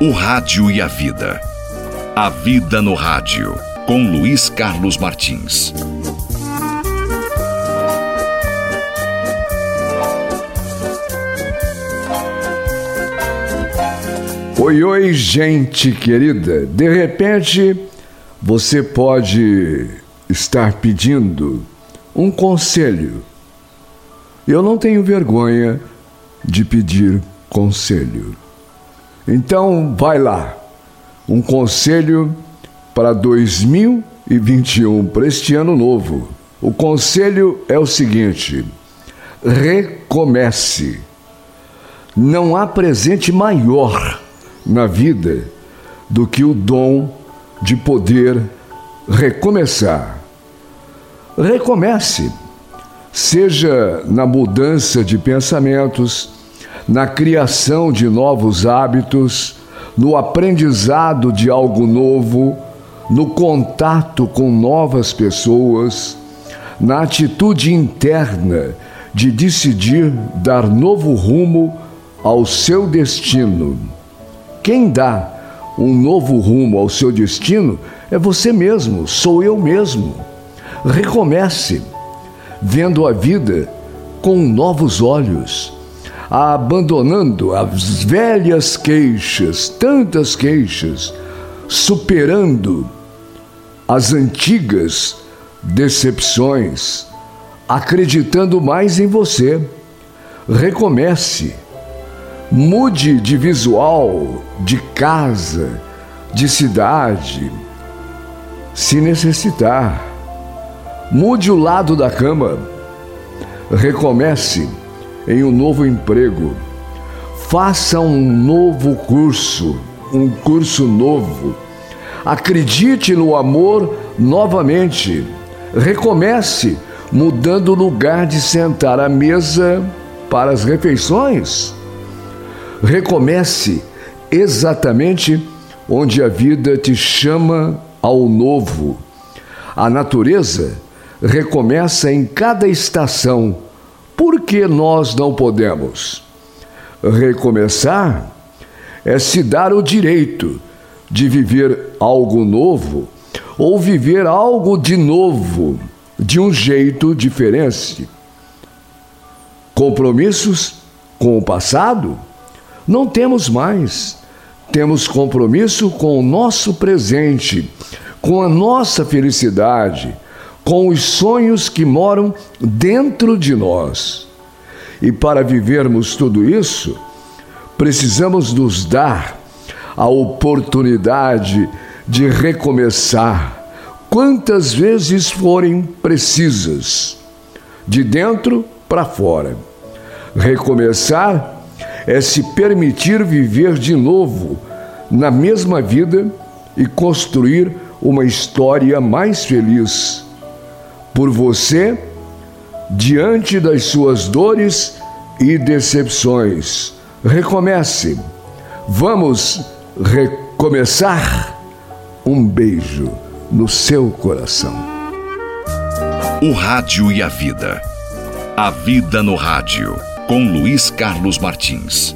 O Rádio e a Vida. A Vida no Rádio, com Luiz Carlos Martins. Oi, oi, gente querida. De repente, você pode estar pedindo um conselho. Eu não tenho vergonha de pedir conselho. Então, vai lá. Um conselho para 2021, para este ano novo. O conselho é o seguinte: recomece. Não há presente maior na vida do que o dom de poder recomeçar. Recomece, seja na mudança de pensamentos, na criação de novos hábitos, no aprendizado de algo novo, no contato com novas pessoas, na atitude interna de decidir dar novo rumo ao seu destino. Quem dá um novo rumo ao seu destino é você mesmo, sou eu mesmo. Recomece, vendo a vida com novos olhos abandonando as velhas queixas, tantas queixas, superando as antigas decepções, acreditando mais em você. Recomece. Mude de visual, de casa, de cidade, se necessitar. Mude o lado da cama. Recomece em um novo emprego. Faça um novo curso, um curso novo. Acredite no amor novamente. Recomece mudando o lugar de sentar à mesa para as refeições. Recomece exatamente onde a vida te chama ao novo. A natureza recomeça em cada estação por que nós não podemos? Recomeçar é se dar o direito de viver algo novo ou viver algo de novo, de um jeito diferente. Compromissos com o passado? Não temos mais. Temos compromisso com o nosso presente, com a nossa felicidade com os sonhos que moram dentro de nós. E para vivermos tudo isso, precisamos nos dar a oportunidade de recomeçar quantas vezes forem precisas, de dentro para fora. Recomeçar é se permitir viver de novo na mesma vida e construir uma história mais feliz por você diante das suas dores e decepções. Recomece. Vamos recomeçar. Um beijo no seu coração. O Rádio e a Vida. A Vida no Rádio, com Luiz Carlos Martins.